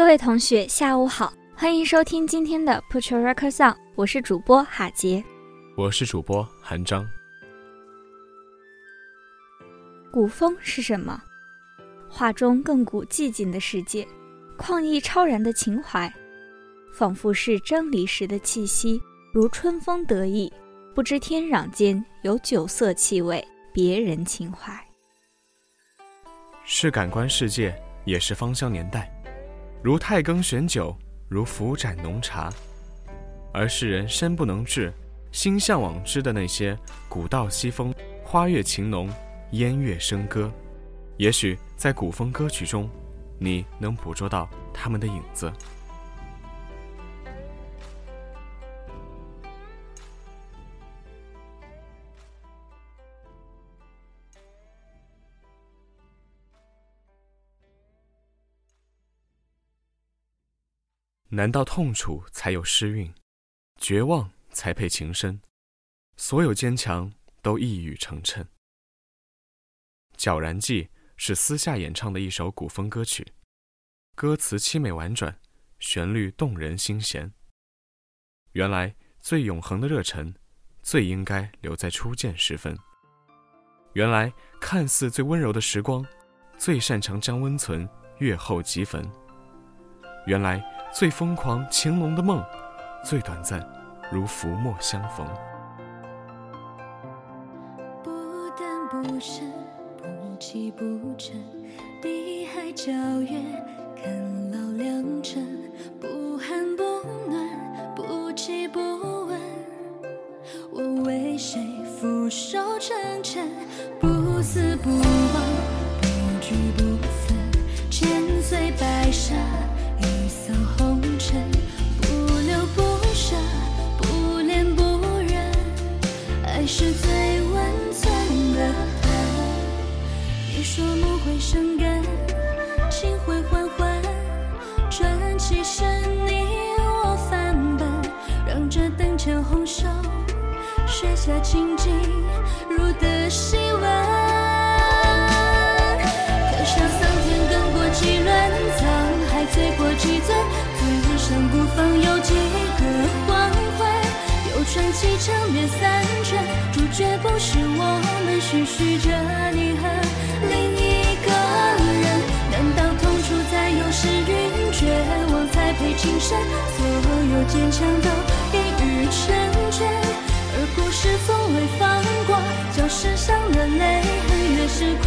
各位同学，下午好，欢迎收听今天的 Put Your Records On，我是主播哈杰，我是主播韩章。古风是什么？画中亘古寂静的世界，旷逸超然的情怀，仿佛是真离时的气息，如春风得意，不知天壤间有酒色气味，别人情怀。是感官世界，也是芳香年代。如太庚玄酒，如浮盏浓茶，而世人身不能至，心向往之的那些古道西风、花月情浓、烟月笙歌，也许在古风歌曲中，你能捕捉到他们的影子。难道痛楚才有诗韵，绝望才配情深？所有坚强都一语成谶。《皎然记》是私下演唱的一首古风歌曲，歌词凄美婉转，旋律动人心弦。原来最永恒的热忱，最应该留在初见时分。原来看似最温柔的时光，最擅长将温存越后即焚。原来。最疯狂情浓的梦，最短暂，如浮墨相逢。不淡不深，不弃不沉，碧海皎月，看老良辰。不寒不暖，不弃不问，我为谁俯首称臣？不死不忘，不惧不分，千岁白沙。继续，着你和另一个人。难道痛楚才有诗韵，绝望才配情深？所有坚强都一语成全，而故事从未放过，叫身上的泪痕越是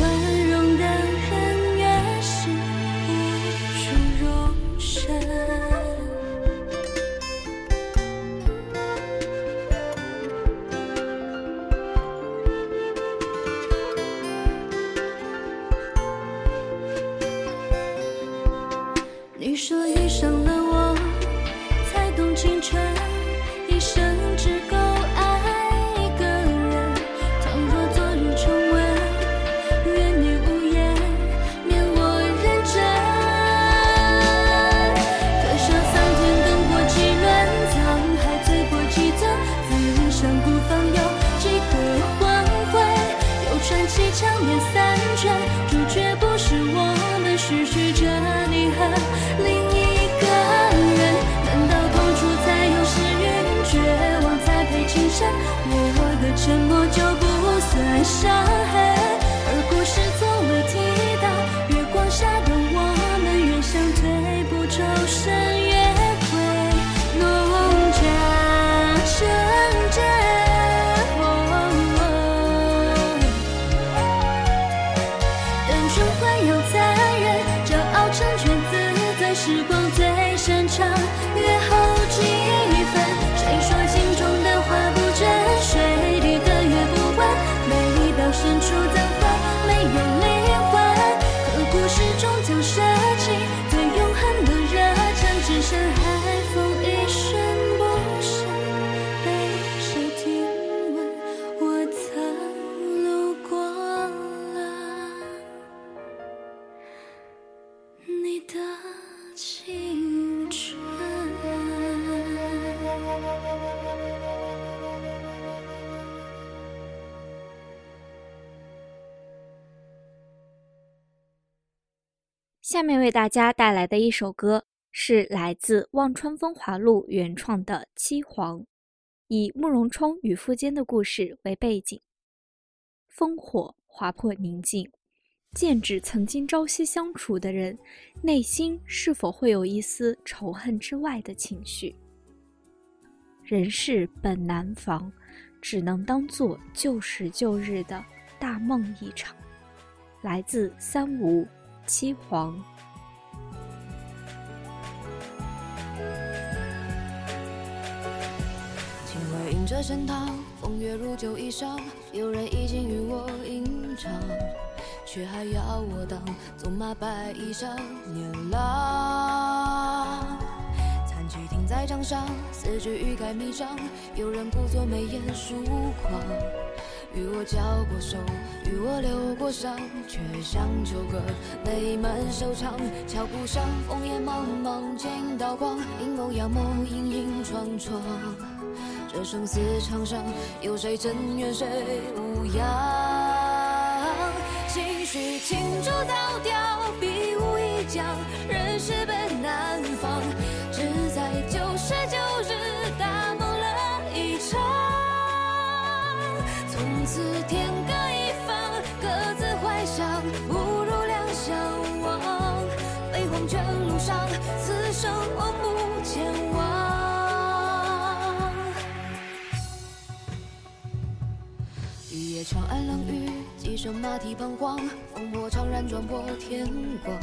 아! 下面为大家带来的一首歌，是来自望川风华录原创的《七黄》，以慕容冲与苻坚的故事为背景。烽火划破宁静，剑指曾经朝夕相处的人，内心是否会有一丝仇恨之外的情绪？人世本难防，只能当做旧时旧日的大梦一场。来自三无七黄。迎着声涛，风月如酒一觞，有人已经与我吟唱，却还要我当纵马白衣少年郎。残骑停在掌上，四句欲盖弥彰，有人故作眉眼疏狂，与我交过手，与我流过伤，却像旧歌泪满收场。桥铺上烽烟茫茫，剑刀光，阴谋阳谋，影影幢幢。这生死场上，有谁真怨谁无恙？心绪轻烛早凋，笔无一将，人世本难防。只在九十九日，大梦了一场。从此天各一方，各自怀想，不如两相忘。飞黄泉路上，此生我不见。几声马蹄彷徨，烽火怅然撞破天光。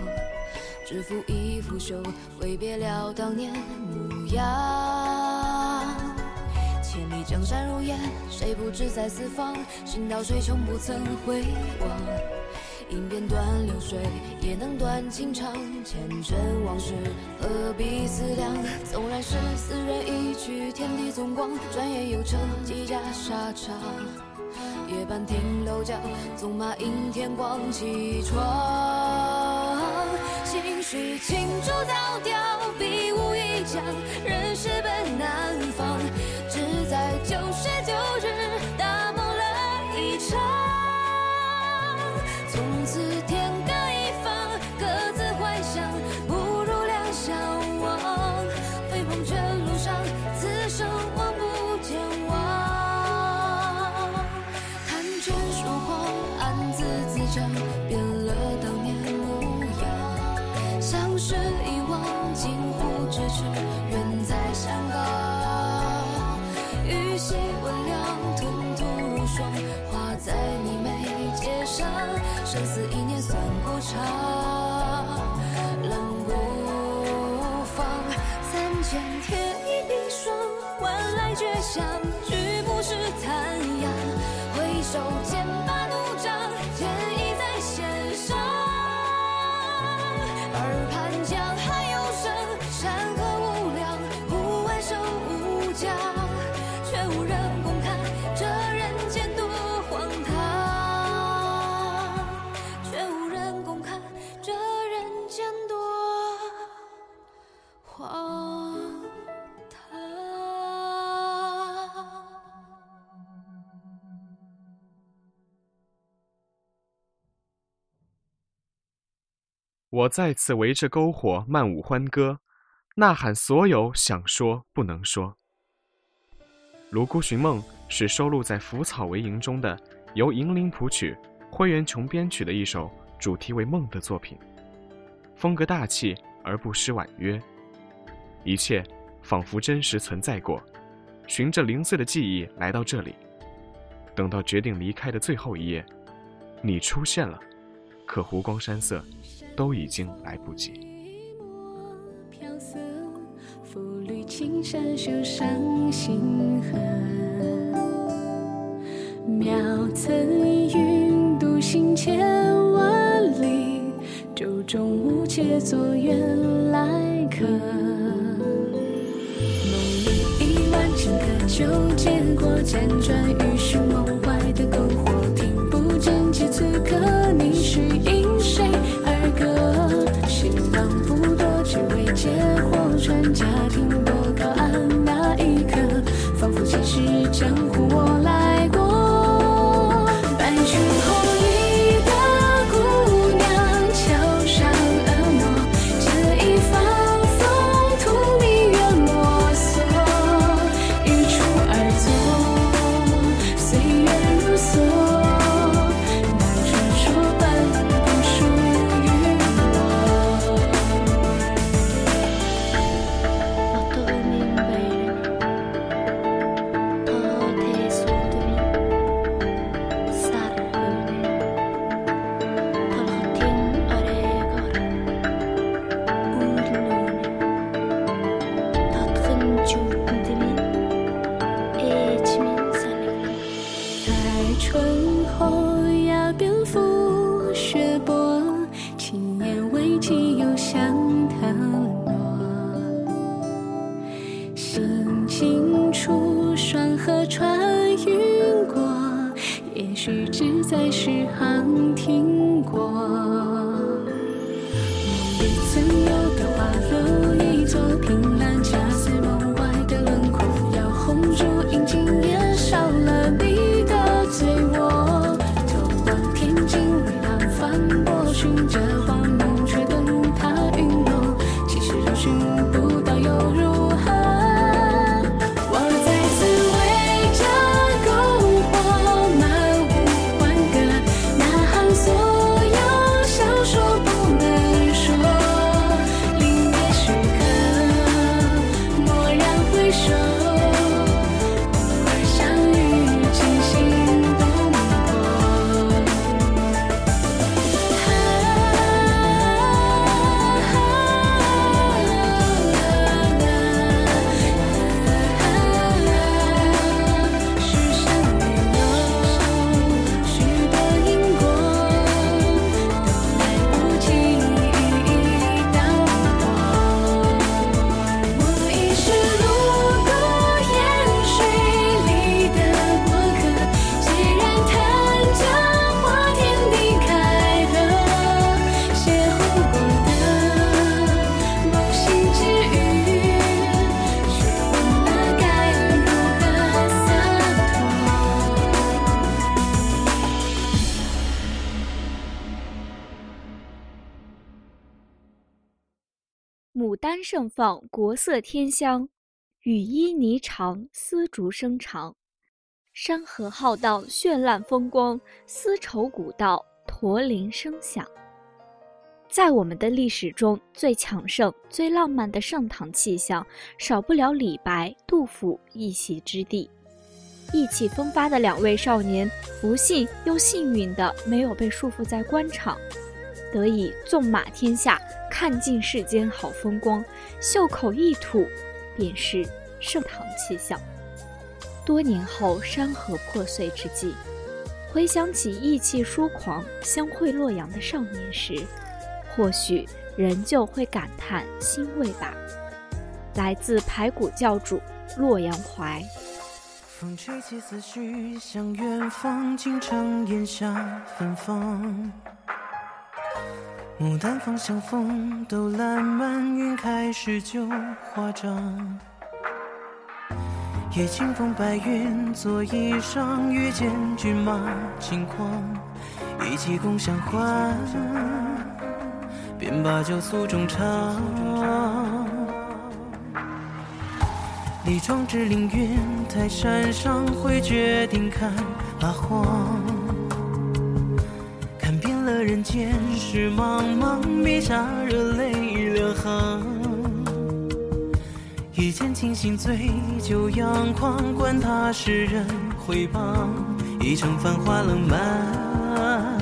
知府一拂袖，挥别了当年模样。千里江山如烟，谁不知在四方？行到水穷不曾回望。饮便断流水，也能断情长。前尘往事，何必思量？纵然是斯人一去，天地纵广，转眼又成几家沙场。夜半听楼角，纵马迎天光起床。心绪轻烛早凋，笔无一将，人世本难千天一笔双，换来绝响，我再次围着篝火漫舞欢歌，呐喊所有想说不能说。《泸沽寻梦》是收录在《腐草为营》中的，由银铃谱曲、灰原琼编曲的一首主题为梦的作品，风格大气而不失婉约，一切仿佛真实存在过。循着零碎的记忆来到这里，等到决定离开的最后一夜，你出现了，可湖光山色。都已经来不及。飘色，浮绿青山修上星河。渺层云，独行千万里，舟中无且作远来客。梦里一万乘客，就结果辗转于寻梦，此刻你是一盛放，国色天香；羽衣霓裳，丝竹声长。山河浩荡，绚烂风光；丝绸古道，驼铃声响。在我们的历史中，最强盛、最浪漫的盛唐气象，少不了李白、杜甫一席之地。意气风发的两位少年，不幸又幸运的没有被束缚在官场，得以纵马天下，看尽世间好风光，袖口一吐，便是盛唐气象。多年后，山河破碎之际，回想起意气疏狂、相会洛阳的少年时，或许仍旧会感叹欣慰吧。来自排骨教主洛阳怀。风吹起思绪，向远方，京城檐下芬芳。牡丹芳香风，斗烂漫，云开时就花张。夜清风白云作衣裳，遇见骏马轻狂，一起共相欢，便把酒诉衷肠。李庄之凌云台山上，会决定看八荒。人间事茫茫，笔下热泪两行。一见倾心醉，酒仰狂，管他世人毁谤。一城繁华冷漫，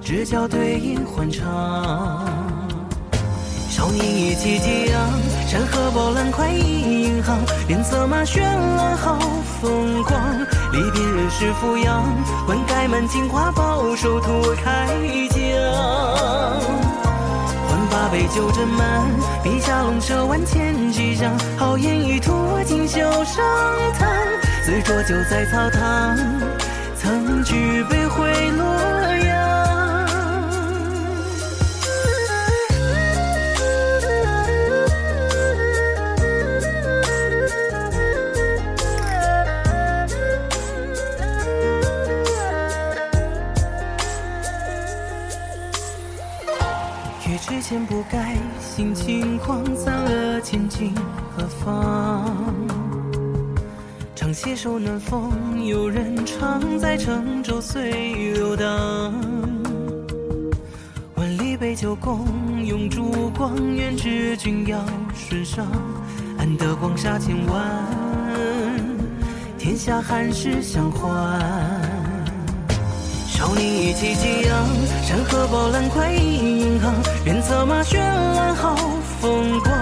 只叫对饮欢唱。少年意气激昂，山河饱览快意银行，脸策马绚烂好风光。离别人世俯仰，换盖满京华宝手图开疆。换八杯酒斟满，笔下龙蛇万千吉祥。豪言一吐锦绣上谈，醉浊酒在草堂，曾举杯回洛阳。月之前不改心轻狂，散了千金何妨？常携手暖风，有人常在乘舟随流荡。万里杯酒共用烛光，愿知君要顺畅，安得广厦千万，天下寒士相欢。少年意气激昂，山河饱览快意愿策马绚烂好风光。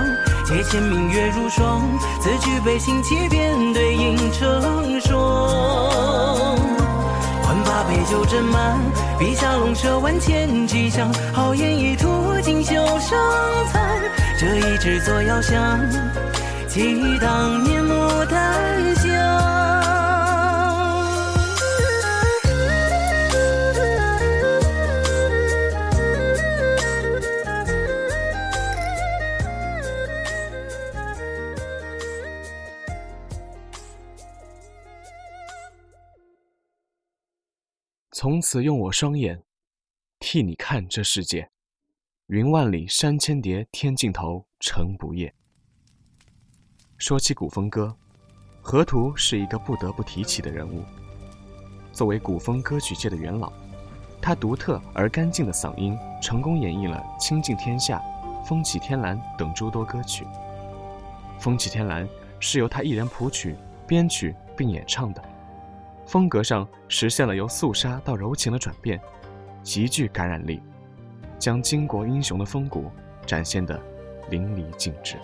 借前明月如霜，自举杯行七遍，对影成双。换把杯酒斟满，笔下龙蛇万千吉祥。好言一吐锦绣生残，这一制作遥想，记当年牡丹香。从此用我双眼替你看这世界。云万里，山千叠，天尽头，城不夜。说起古风歌，河图是一个不得不提起的人物。作为古风歌曲界的元老，他独特而干净的嗓音，成功演绎了《倾尽天下》《风起天蓝》等诸多歌曲。《风起天蓝》是由他一人谱曲、编曲并演唱的。风格上实现了由肃杀到柔情的转变，极具感染力，将巾帼英雄的风骨展现得淋漓尽致。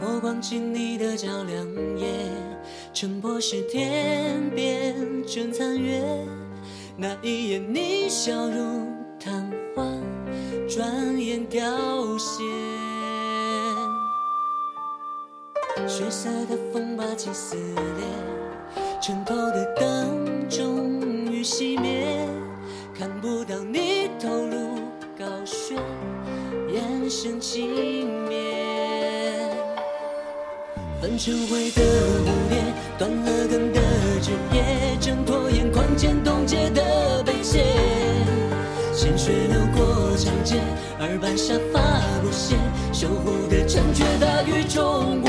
火光进你的照亮夜，城破时天边正残月，那一眼你笑如昙花，转眼凋谢。血色的风把情撕裂，城头的灯终于熄灭，看不到你头颅高悬，眼神轻蔑。粉尘灰的蝴蝶，断了根的枝叶，挣脱眼眶间冻结的悲切。鲜血流过长街，耳畔沙发不屑，守护的城却大雨中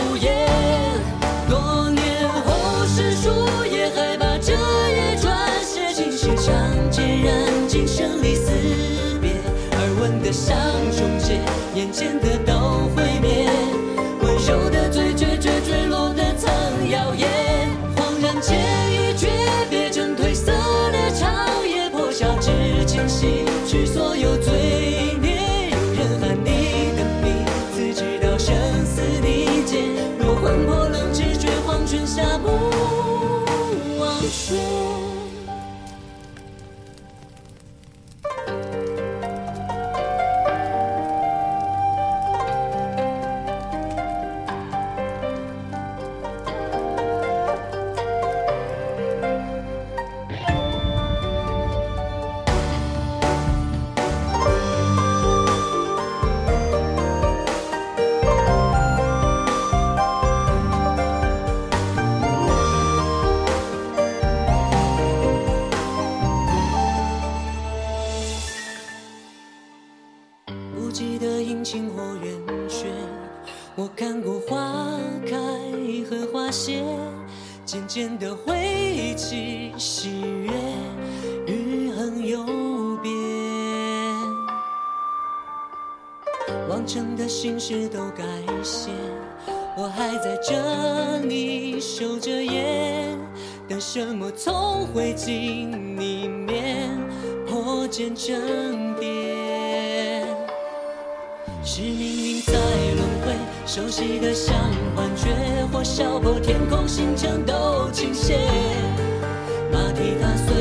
阴晴或圆缺，我看过花开和花谢，渐渐的回忆起喜悦，日恒有别。往常的心事都改写，我还在这里守着夜，等什么从灰烬里面破茧成蝶。是命运在轮回，熟悉的像幻觉，或笑破天空，星辰都倾斜。马蹄踏碎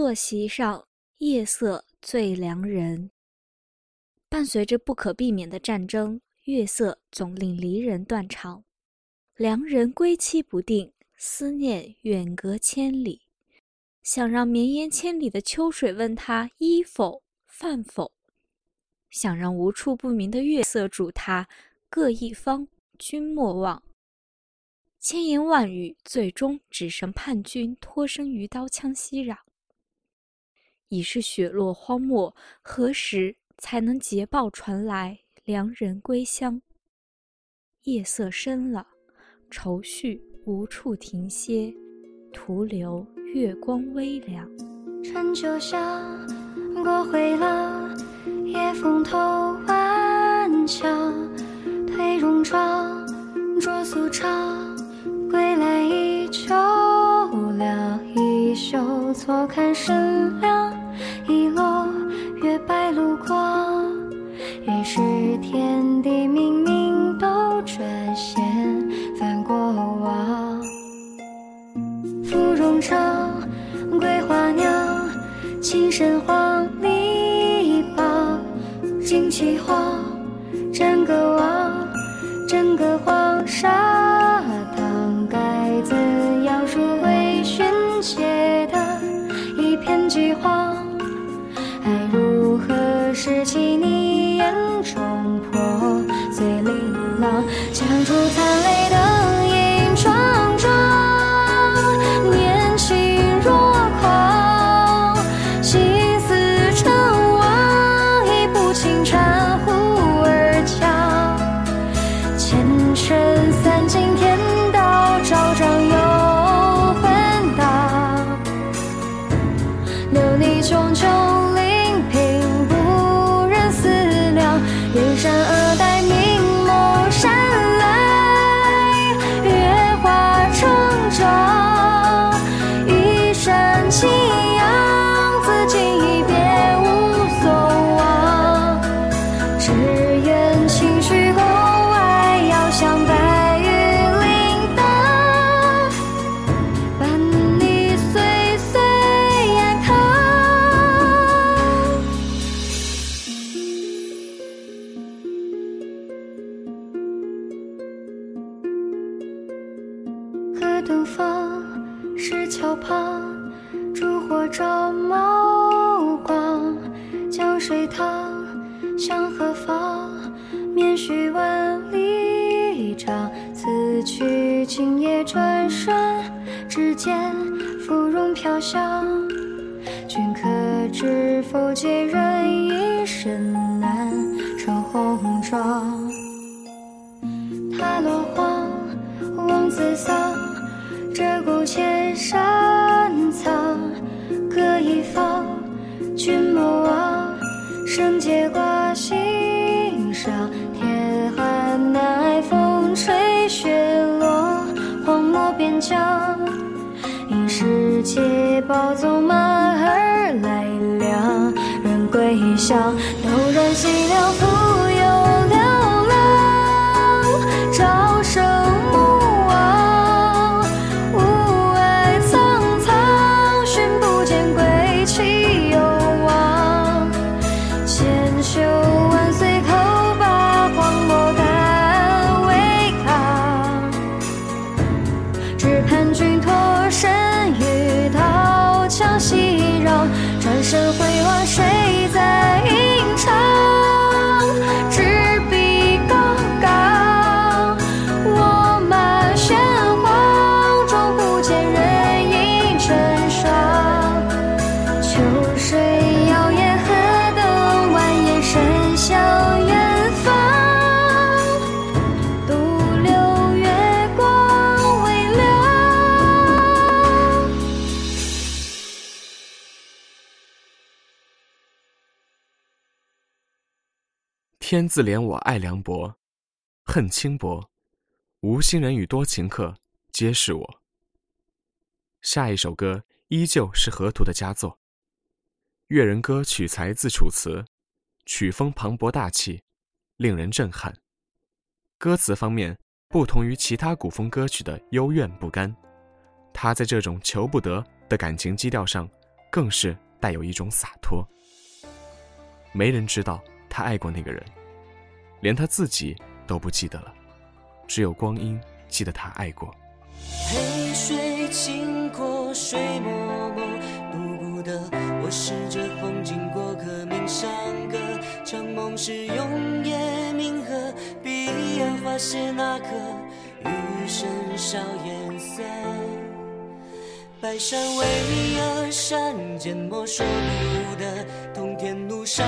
坐席上，夜色最良人。伴随着不可避免的战争，月色总令离人断肠，良人归期不定，思念远隔千里。想让绵延千里的秋水问他衣否饭否，想让无处不明的月色嘱他各一方，君莫忘。千言万语，最终只剩叛军脱身于刀枪熙攘。已是雪落荒漠，何时才能捷报传来良人归乡？夜色深了，愁绪无处停歇，徒留月光微凉。春秋夏，过回了，夜风透晚墙，推戎装，着素裳。归来依旧了，衣袖错看身凉，一落月白露光。于是天地冥冥都转现翻过往。芙蓉城，桂花酿，青深黄泥榜，旌旗晃，战歌望，战歌黄沙。河东方，石桥旁，烛火照眸光。江水淌，向何方？面须万里长。此去今夜转瞬，之间芙蓉飘香。君可知否？借人一身难成红妆。是捷报纵马而来，两人归乡。陡然西凉，天自怜我爱凉薄，恨轻薄，无心人与多情客，皆是我。下一首歌依旧是河图的佳作，《越人歌》取材自楚辞，曲风磅礴大气，令人震撼。歌词方面不同于其他古风歌曲的幽怨不甘，他在这种求不得的感情基调上，更是带有一种洒脱。没人知道他爱过那个人，连他自己都不记得了，只有光阴记得他爱过。黑水清过，水脉脉，独孤的我是这风景过客，冥山歌，长梦是永夜冥河，彼岸花谢那刻，余生少颜色。白山巍峨，山间莫说不得，通天路上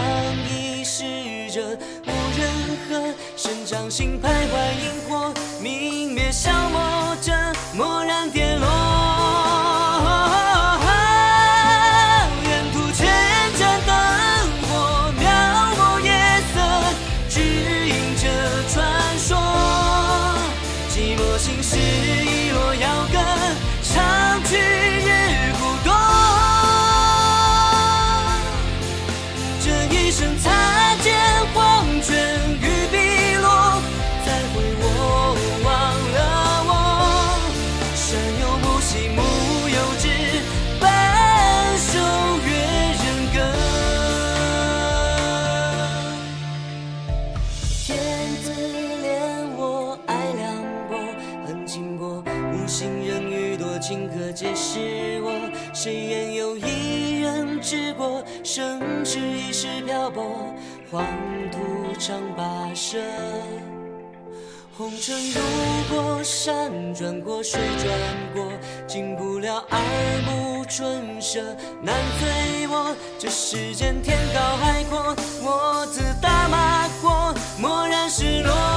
已逝者，生长心徘徊萤火，明灭消磨着，蓦然漂泊，黄土长跋涉。红尘路过，山转过，水转过，进不了耳目春色，难醉我。这世间天高海阔，我自大马过，蓦然失落。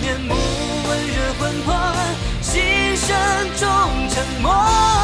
面目，温热魂魄，心声中沉默。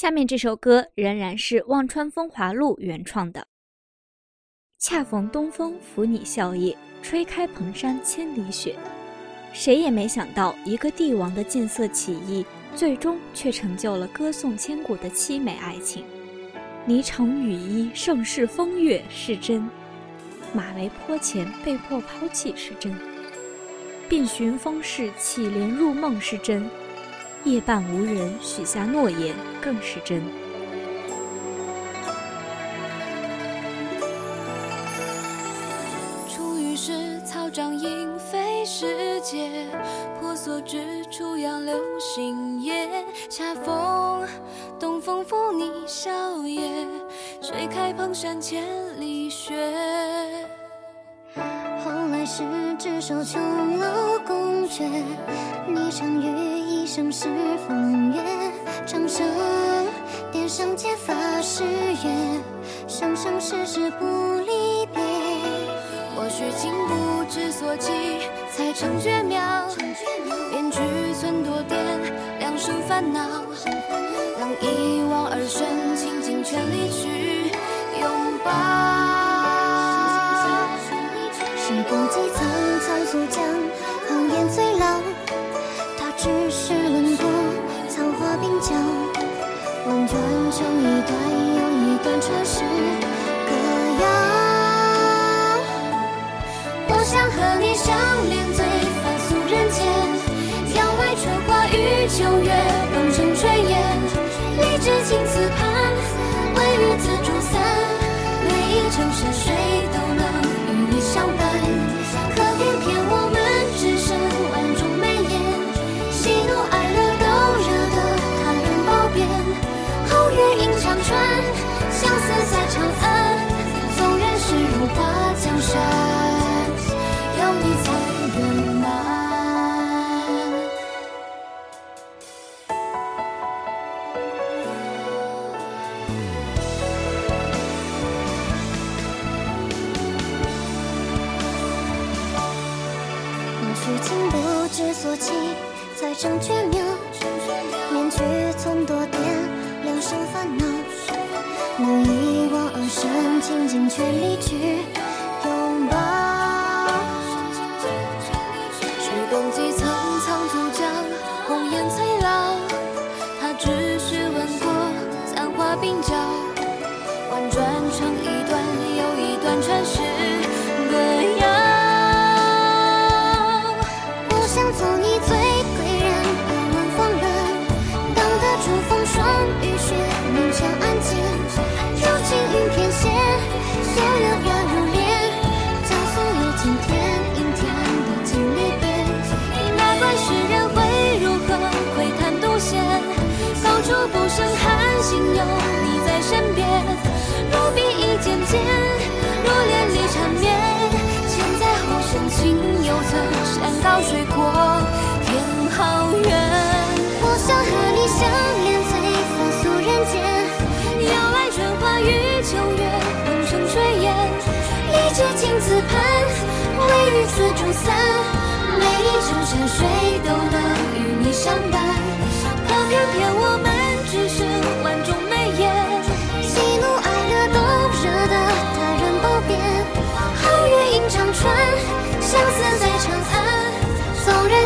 下面这首歌仍然是忘川风华录原创的。恰逢东风拂你笑靥，吹开蓬山千里雪。谁也没想到，一个帝王的禁色起义，最终却成就了歌颂千古的凄美爱情。霓裳羽衣，盛世风月是真；马嵬坡前被迫抛弃是真；遍寻风市，乞怜入梦是真；夜半无人，许下诺言更是真。初遇时草长莺飞时节，婆娑之处杨柳新叶。恰逢东风拂你笑靥，吹开蓬山千里雪。后来是执手琼楼宫阙，霓裳羽衣盛世风月。长生殿上结发誓约，生生世世不离别。或许情不知所起，才成绝妙。编剧寸多点，两生烦恼。让一往而深，倾尽全力去，秋月，鹏程炊烟，荔枝青瓷盘，微雨紫竹伞。每一程山水离去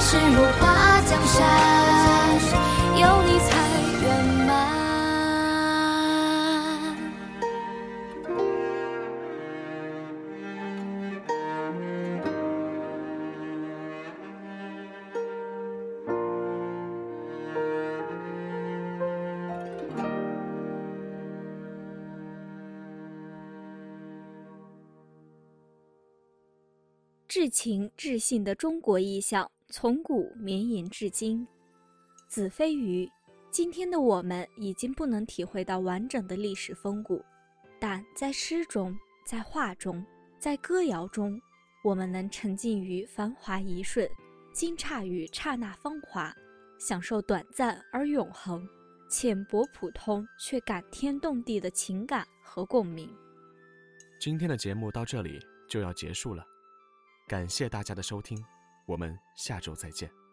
是如画江山，有你才圆满。至情至性的中国意象，从古绵延至今。子非鱼，今天的我们已经不能体会到完整的历史风骨，但在诗中，在画中，在歌谣中，我们能沉浸于繁华一瞬，惊诧于刹那芳华，享受短暂而永恒、浅薄普通却感天动地的情感和共鸣。今天的节目到这里就要结束了，感谢大家的收听，我们下周再见。